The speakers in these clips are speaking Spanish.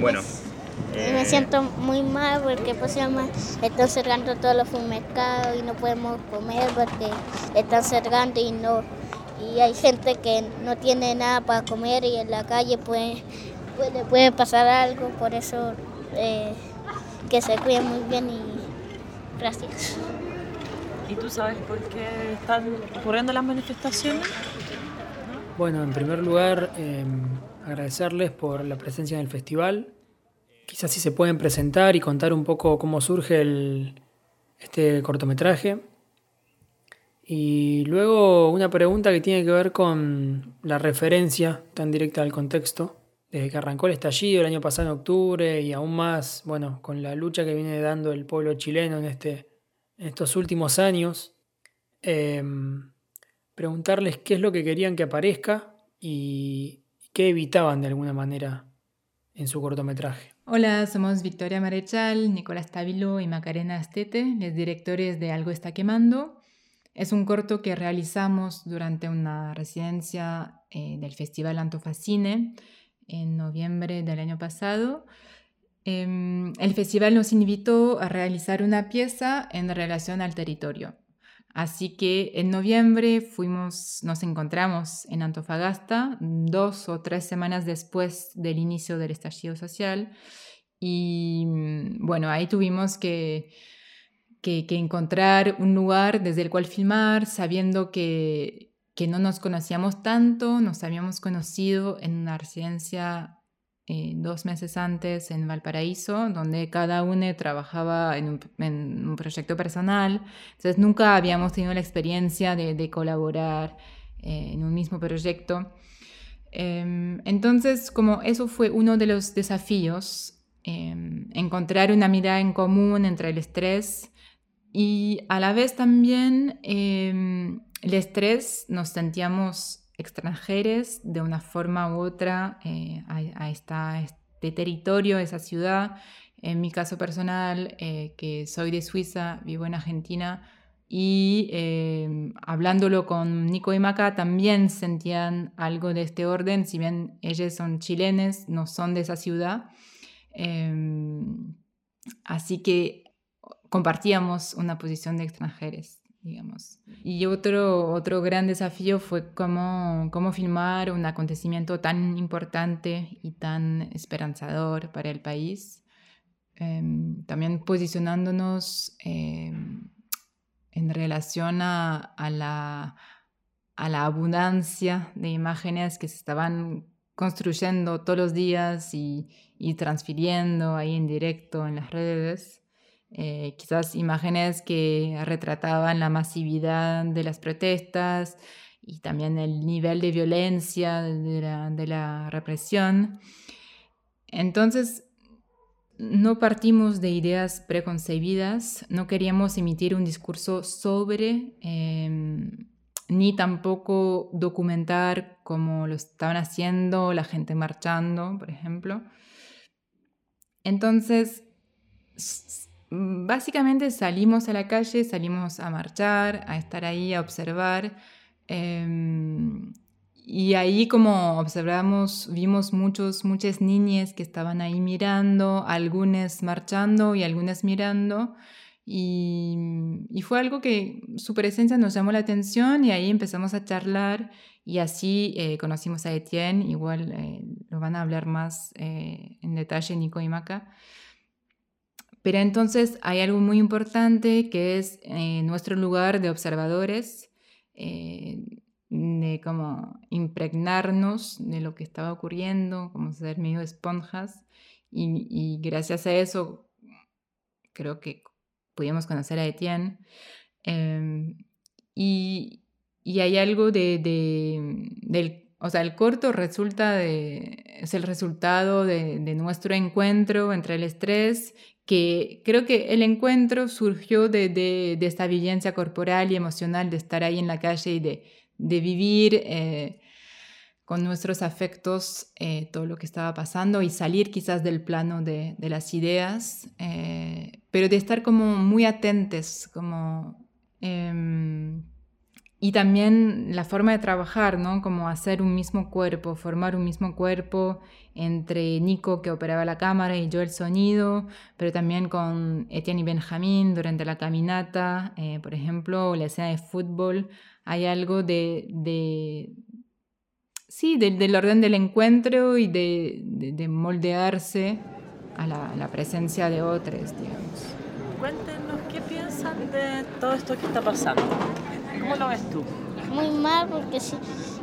bueno. me siento muy mal porque pues llama, están cerrando todos los mercados y no podemos comer porque están cerrando y no y hay gente que no tiene nada para comer y en la calle puede, puede, puede pasar algo, por eso eh, que se cuiden muy bien y gracias. ¿Y tú sabes por qué están ocurriendo las manifestaciones? Bueno, en primer lugar, em, agradecerles por la presencia en el festival. Quizás si se pueden presentar y contar un poco cómo surge este cortometraje. Y luego una pregunta que tiene que ver con la referencia tan directa al contexto. Desde que arrancó el estallido el año pasado en octubre y aún más, bueno, con la lucha que viene dando el pueblo chileno en, este, en estos últimos años. Em, preguntarles qué es lo que querían que aparezca y qué evitaban de alguna manera en su cortometraje. Hola, somos Victoria Marechal, Nicolás Távilo y Macarena Astete, los directores de Algo está quemando. Es un corto que realizamos durante una residencia eh, del Festival Antofacine en noviembre del año pasado. Em, el festival nos invitó a realizar una pieza en relación al territorio. Así que en noviembre fuimos, nos encontramos en Antofagasta, dos o tres semanas después del inicio del estallido social. Y mm, bueno, ahí tuvimos que, que, encontrar un lugar desde el cual filmar, sabiendo que, que no nos conocíamos tanto, nos habíamos conocido en una residencia eh, dos meses antes en Valparaíso, donde cada uno trabajaba en un, proyecto personal. Entonces nunca habíamos tenido la experiencia de, colaborar eh, en un mismo proyecto. Em, entonces, como eso fue uno de los desafíos, em, encontrar una mirada en común entre el estrés y a la vez también em, el estrés nos sentíamos extranjeros de una forma u otra eh, a, este territorio, esa ciudad. En mi caso personal, eh, que soy de Suiza, vivo en Argentina, y eh, hablándolo con Nico y Maca también sentían algo de este orden, si bien ellos son chilenes, no son de esa ciudad. Em, así que compartíamos una posición de extranjeros digamos. Y otro, otro gran desafío fue cómo, cómo filmar un acontecimiento tan importante y tan esperanzador para el país. Em, también posicionándonos em, en relación a, a, la, a la abundancia de imágenes que se estaban construyendo todos los días y, y transfiriendo ahí en directo en las redes. Eh, quizás imágenes que retrataban la masividad de las protestas y también el nivel de violencia de la, represión. Entonces, no partimos de ideas preconcebidas, no queríamos emitir un discurso sobre, em, ni tampoco documentar como lo estaban haciendo la gente marchando, por ejemplo. Entonces, básicamente salimos a la calle, salimos a marchar, a estar ahí, a observar. Em, y ahí como observamos, vimos muchos, muchas niñas que estaban ahí mirando, algunas marchando y algunas mirando. Y, fue algo que su presencia nos llamó la atención y ahí empezamos a charlar y así eh, conocimos a Etienne, igual eh, lo van a hablar más eh, en detalle Nico y Maca. Pero entonces hay algo muy importante que es eh, nuestro lugar de observadores, eh, de como impregnarnos de lo que estaba ocurriendo, como ser medio esponjas. Y, gracias a eso creo que pudimos conocer a Etienne. Em, y, hay algo de, de, del o sea, el corto resulta de, es el resultado de, de, nuestro encuentro entre el estrés que creo que el encuentro surgió de, de, esta vivencia corporal y emocional de estar ahí en la calle y de, de vivir eh, con nuestros afectos eh, todo lo que estaba pasando y salir quizás del plano de, las ideas, eh, pero de estar como muy atentos, como em, y también la forma de trabajar, ¿no? Como hacer un mismo cuerpo, formar un mismo cuerpo entre Nico que operaba la cámara y yo el sonido, pero también con Etienne y Benjamín durante la caminata, eh, por ejemplo, la escena de fútbol, hay algo de, de sí, del orden del encuentro y de, de, moldearse a la, la, presencia de otros, digamos. Cuéntenos qué piensan de todo esto que está pasando. ¿Cómo lo ves tú? Muy mal porque,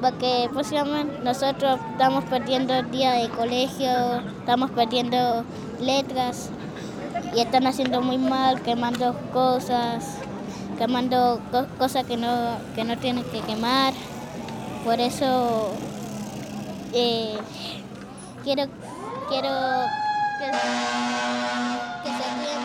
porque próximamente nosotros estamos perdiendo el día de colegio, estamos perdiendo letras y están haciendo muy mal, quemando cosas, quemando cosas que no, que no tienen que quemar. Por eso eh, quiero, quiero que, que se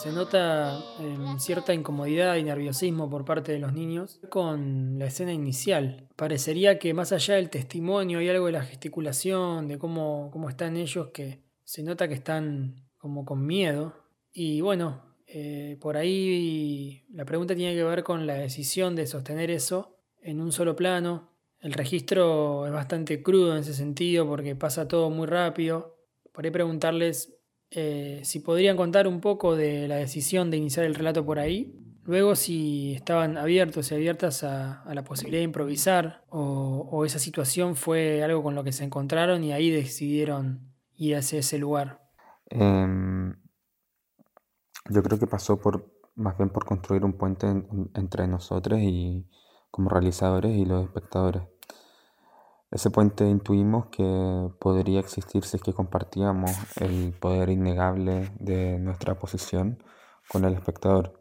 se nota em, cierta incomodidad y nerviosismo por parte de los niños con la escena inicial. Parecería que más allá del testimonio hay algo de la gesticulación, de cómo, cómo están ellos, que se nota que están como con miedo. Y bueno, eh, por ahí la pregunta tiene que ver con la decisión de sostener eso en un solo plano. El registro es bastante crudo en ese sentido porque pasa todo muy rápido. Por ahí preguntarles eh, si podrían contar un poco de la decisión de iniciar el relato por ahí. Luego, si estaban abiertos y abiertas a, la posibilidad de improvisar, o, esa situación fue algo con lo que se encontraron y ahí decidieron ir hacia ese lugar. Em, yo creo que pasó por más bien por construir un puente entre nosotros y como realizadores y los espectadores. Ese puente intuimos que podría existir si es que compartíamos el poder innegable de nuestra posición con el espectador,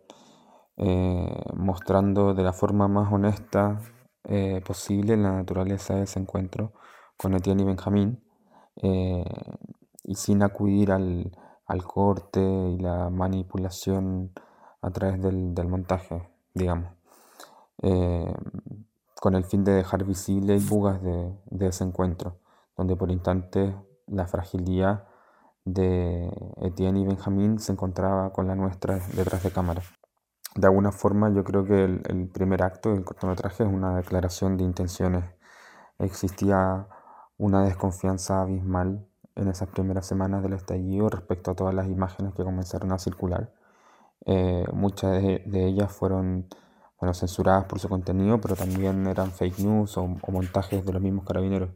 eh, mostrando de la forma más honesta eh, posible la naturaleza de ese encuentro con Etienne y Benjamín, eh, y sin acudir al, corte y la manipulación a través del, del montaje, digamos con el fin de dejar visibles bugas de, ese encuentro, donde por instante la fragilidad de Etienne y Benjamín se encontraba con la nuestra detrás de cámara. De alguna forma yo creo que el, primer acto del cortometraje es una declaración de intenciones. Existía una desconfianza abismal en esas primeras semanas del estallido respecto a todas las imágenes que comenzaron a circular. Eh, muchas de ellas fueron bueno, censuradas por su contenido, pero también eran fake news o, montajes de los mismos carabineros.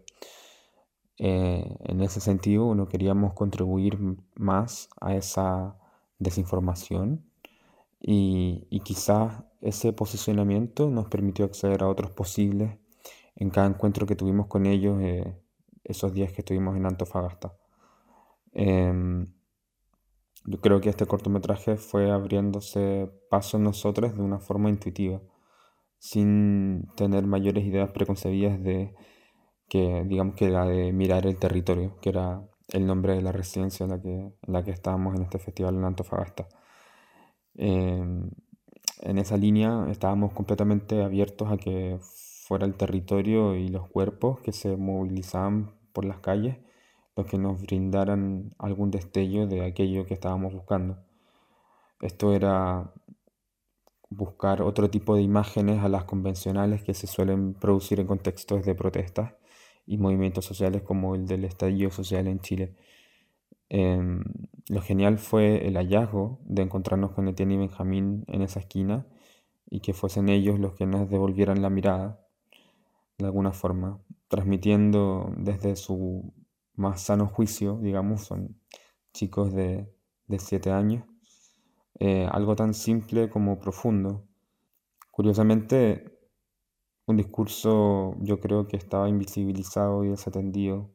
Eh, en ese sentido, no queríamos contribuir más a esa desinformación y, y quizás ese posicionamiento nos permitió acceder a otros posibles en cada encuentro que tuvimos con ellos eh, esos días que estuvimos en Antofagasta. Em, yo creo que este cortometraje fue abriéndose paso en nosotros de una forma intuitiva, sin tener mayores ideas preconcebidas de que, digamos que la de mirar el territorio, que era el nombre de la residencia en la que, en la que estábamos en este festival en Antofagasta. Em, en esa línea estábamos completamente abiertos a que fuera el territorio y los cuerpos que se movilizaban por las calles los que nos brindaran algún destello de aquello que estábamos buscando. Esto era buscar otro tipo de imágenes a las convencionales que se suelen producir en contextos de protestas y movimientos sociales como el del estallido social en Chile. Em, lo genial fue el hallazgo de encontrarnos con Etienne y Benjamín en esa esquina y que fuesen ellos los que nos devolvieran la mirada, de alguna forma, transmitiendo desde su más sano juicio, digamos, son chicos de, de 7 años, eh, algo tan simple como profundo. Curiosamente, un discurso yo creo que estaba invisibilizado y desatendido,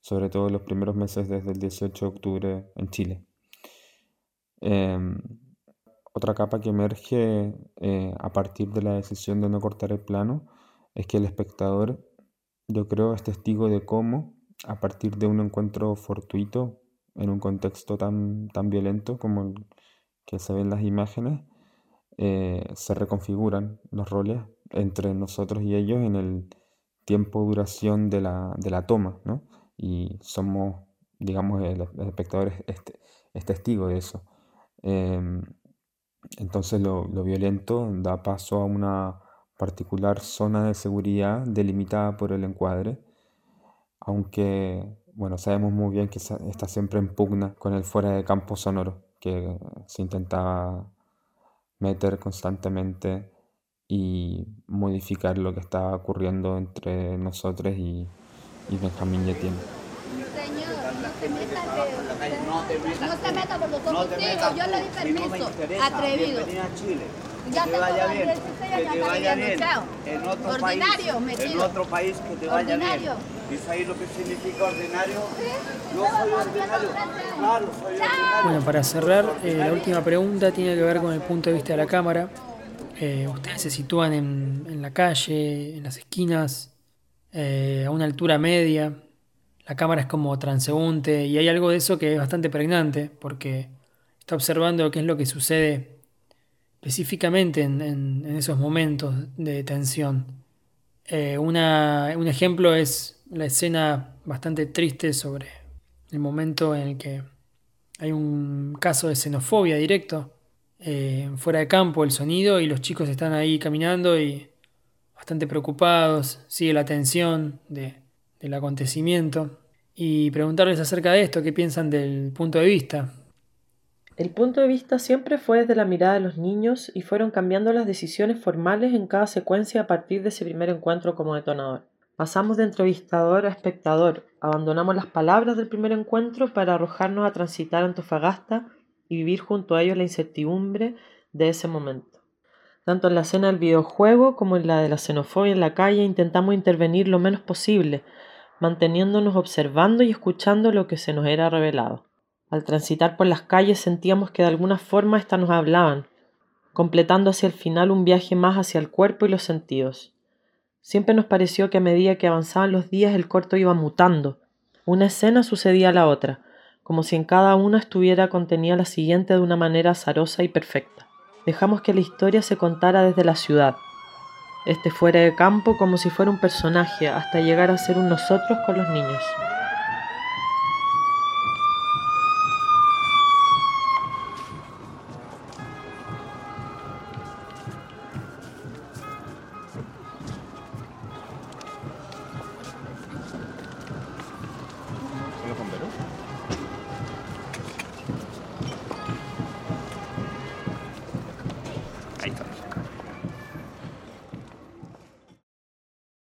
sobre todo en los primeros meses desde el 18 de octubre en Chile. Em, otra capa que emerge eh, a partir de la decisión de no cortar el plano es que el espectador, yo creo, es testigo de cómo a partir de un encuentro fortuito en un contexto tan, tan violento como el que se ven las imágenes, eh, se reconfiguran los roles entre nosotros y ellos en el tiempo duración de la, de la toma, ¿no? Y somos, digamos, el, espectador es, testigo de eso. Em, entonces lo, lo, violento da paso a una, particular zona de seguridad delimitada por el encuadre, aunque bueno, sabemos muy bien que está siempre en pugna con el fuera de campo sonoro que se intentaba meter constantemente y modificar lo que estaba ocurriendo entre nosotros y, y Benjamín Yetiene. Señor, no se meta, no se meta porque somos hijos, yo le di permiso, atrevido. Ya que te vaya bien, que te vaya bien en otro ordinario, país, en otro país que te vaya ordinario. bien. ¿Y ahí lo que significa ordinario? No soy ordinario, claro, soy ordinario. Bueno, para cerrar, eh, la última pregunta tiene que ver con el punto de vista de la cámara. Eh, ustedes se sitúan en, en, la calle, en las esquinas, eh, a una altura media. La cámara es como transeúnte y hay algo de eso que es bastante pregnante porque está observando qué es lo que sucede específicamente en, esos momentos de tensión. Eh, un ejemplo es la escena bastante triste sobre el momento en el que hay un caso de xenofobia directo, eh, fuera de campo el sonido y los chicos están ahí caminando y bastante preocupados, sigue la tensión del acontecimiento. Y preguntarles acerca de esto, qué piensan del punto de vista, el punto de vista siempre fue desde la mirada de los niños y fueron cambiando las decisiones formales en cada secuencia a partir de ese primer encuentro como detonador. Pasamos de entrevistador a espectador, abandonamos las palabras del primer encuentro para arrojarnos a transitar Antofagasta y vivir junto a ellos la incertidumbre de ese momento. Tanto en la escena del videojuego como en la de la xenofobia en la calle intentamos intervenir lo menos posible, manteniéndonos observando y escuchando lo que se nos era revelado. Al transitar por las calles sentíamos que de alguna forma éstas nos hablaban, completando hacia el final un viaje más hacia el cuerpo y los sentidos. Siempre nos pareció que a medida que avanzaban los días el corto iba mutando. Una escena sucedía a la otra, como si en cada una estuviera contenida la siguiente de una manera azarosa y perfecta. Dejamos que la historia se contara desde la ciudad, este fuera de campo como si fuera un personaje, hasta llegar a ser un nosotros con los niños.